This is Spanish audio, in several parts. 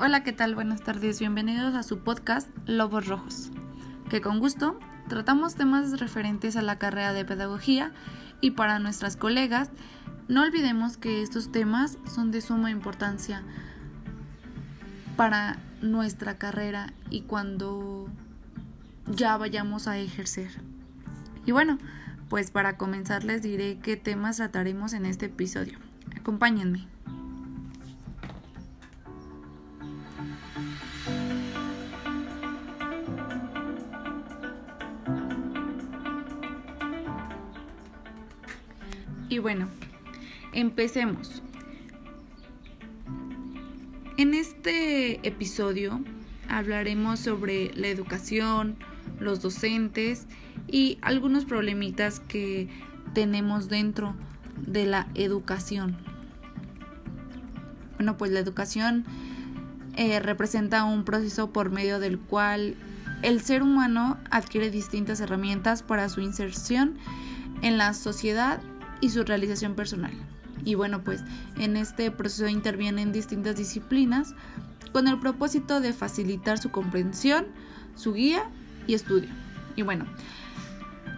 Hola, ¿qué tal? Buenas tardes, bienvenidos a su podcast Lobos Rojos, que con gusto tratamos temas referentes a la carrera de pedagogía y para nuestras colegas, no olvidemos que estos temas son de suma importancia para nuestra carrera y cuando ya vayamos a ejercer. Y bueno, pues para comenzar les diré qué temas trataremos en este episodio. Acompáñenme. Y bueno, empecemos. En este episodio hablaremos sobre la educación, los docentes y algunos problemitas que tenemos dentro de la educación. Bueno, pues la educación eh, representa un proceso por medio del cual el ser humano adquiere distintas herramientas para su inserción en la sociedad y su realización personal. Y bueno, pues en este proceso intervienen distintas disciplinas con el propósito de facilitar su comprensión, su guía y estudio. Y bueno,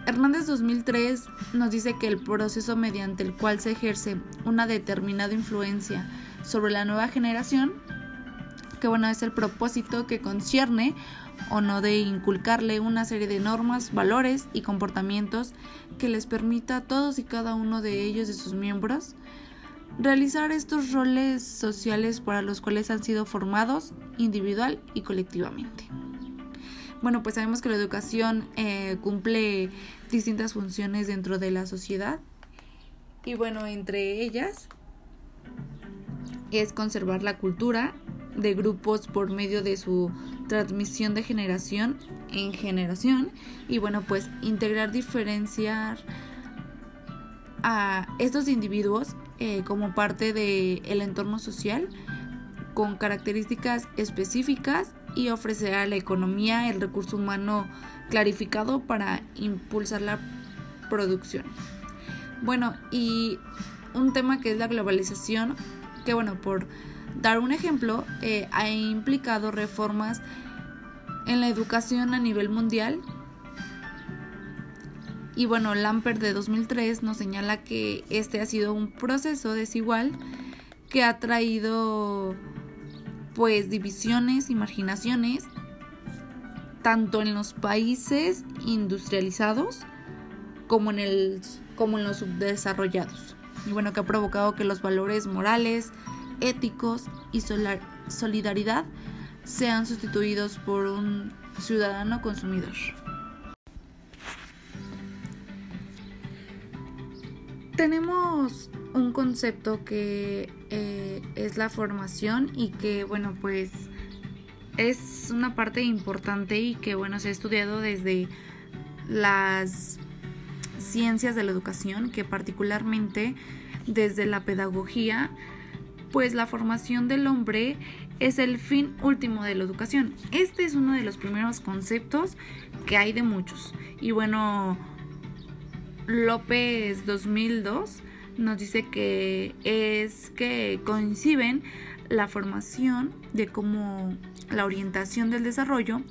Hernández 2003 nos dice que el proceso mediante el cual se ejerce una determinada influencia sobre la nueva generación, que bueno, es el propósito que concierne o no de inculcarle una serie de normas, valores y comportamientos que les permita a todos y cada uno de ellos, de sus miembros, realizar estos roles sociales para los cuales han sido formados individual y colectivamente. Bueno, pues sabemos que la educación eh, cumple distintas funciones dentro de la sociedad y bueno, entre ellas es conservar la cultura de grupos por medio de su transmisión de generación en generación y bueno pues integrar diferenciar a estos individuos eh, como parte del entorno social con características específicas y ofrecer a la economía el recurso humano clarificado para impulsar la producción. Bueno, y un tema que es la globalización, que bueno, por dar un ejemplo, eh, ha implicado reformas en la educación a nivel mundial. Y bueno, Lampert de 2003 nos señala que este ha sido un proceso desigual que ha traído pues divisiones y marginaciones tanto en los países industrializados como en, el, como en los subdesarrollados. Y bueno, que ha provocado que los valores morales, éticos y solidaridad sean sustituidos por un ciudadano consumidor. Tenemos un concepto que eh, es la formación y que bueno pues es una parte importante y que bueno se ha estudiado desde las ciencias de la educación que particularmente desde la pedagogía pues la formación del hombre es el fin último de la educación. Este es uno de los primeros conceptos que hay de muchos. Y bueno, López 2002 nos dice que es que coinciden la formación de cómo la orientación del desarrollo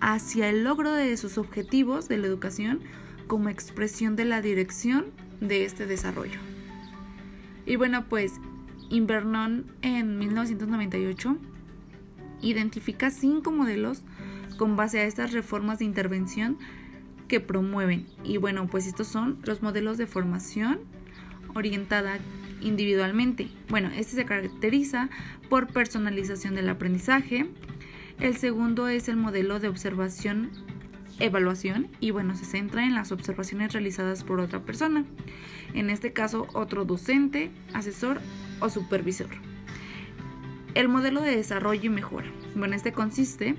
hacia el logro de sus objetivos de la educación como expresión de la dirección de este desarrollo. Y bueno, pues Invernon en 1998 identifica cinco modelos con base a estas reformas de intervención que promueven. Y bueno, pues estos son los modelos de formación orientada individualmente. Bueno, este se caracteriza por personalización del aprendizaje. El segundo es el modelo de observación evaluación y bueno, se centra en las observaciones realizadas por otra persona. En este caso, otro docente, asesor o supervisor. El modelo de desarrollo y mejora. Bueno, este consiste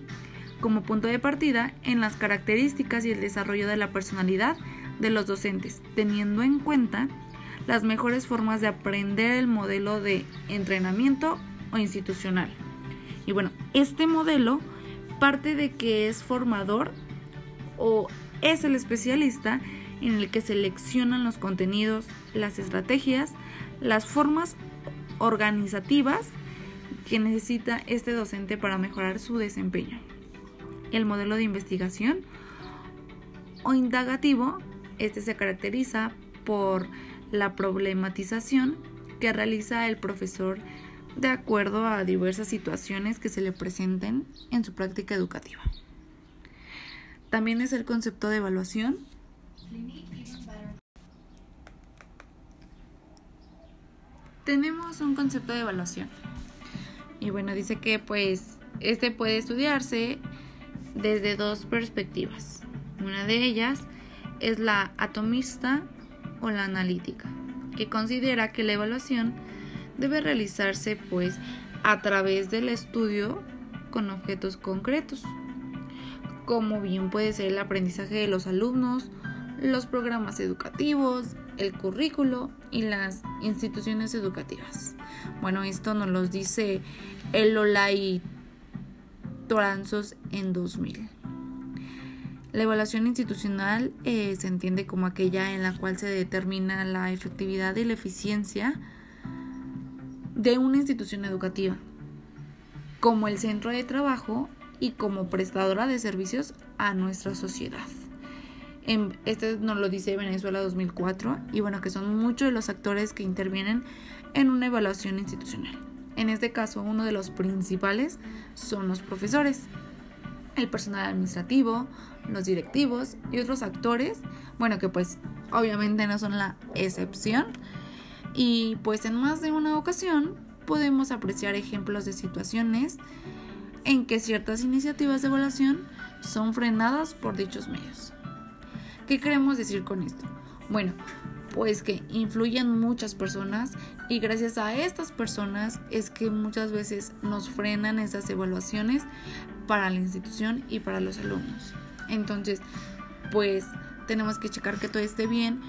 como punto de partida en las características y el desarrollo de la personalidad de los docentes, teniendo en cuenta las mejores formas de aprender el modelo de entrenamiento o institucional. Y bueno, este modelo parte de que es formador o es el especialista en el que seleccionan los contenidos, las estrategias, las formas organizativas que necesita este docente para mejorar su desempeño. El modelo de investigación o indagativo, este se caracteriza por la problematización que realiza el profesor de acuerdo a diversas situaciones que se le presenten en su práctica educativa. También es el concepto de evaluación. Tenemos un concepto de evaluación. Y bueno, dice que pues este puede estudiarse desde dos perspectivas. Una de ellas es la atomista o la analítica, que considera que la evaluación debe realizarse pues a través del estudio con objetos concretos, como bien puede ser el aprendizaje de los alumnos, los programas educativos, el currículo y las instituciones educativas. Bueno, esto nos lo dice el Olay Toranzos en 2000. La evaluación institucional eh, se entiende como aquella en la cual se determina la efectividad y la eficiencia de una institución educativa, como el centro de trabajo y como prestadora de servicios a nuestra sociedad. Este nos lo dice Venezuela 2004 y bueno, que son muchos de los actores que intervienen en una evaluación institucional. En este caso, uno de los principales son los profesores, el personal administrativo, los directivos y otros actores, bueno, que pues obviamente no son la excepción, y pues en más de una ocasión podemos apreciar ejemplos de situaciones en que ciertas iniciativas de evaluación son frenadas por dichos medios. ¿Qué queremos decir con esto? Bueno, pues que influyen muchas personas y gracias a estas personas es que muchas veces nos frenan esas evaluaciones para la institución y para los alumnos. Entonces, pues tenemos que checar que todo esté bien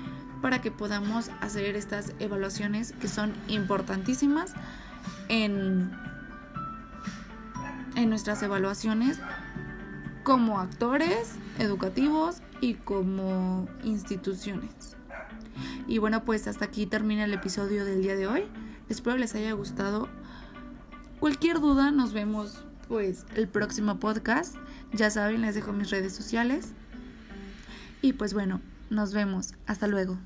para que podamos hacer estas evaluaciones que son importantísimas en, en nuestras evaluaciones como actores educativos y como instituciones. Y bueno, pues hasta aquí termina el episodio del día de hoy. Espero les haya gustado. Cualquier duda, nos vemos pues el próximo podcast. Ya saben, les dejo mis redes sociales. Y pues bueno, nos vemos. Hasta luego.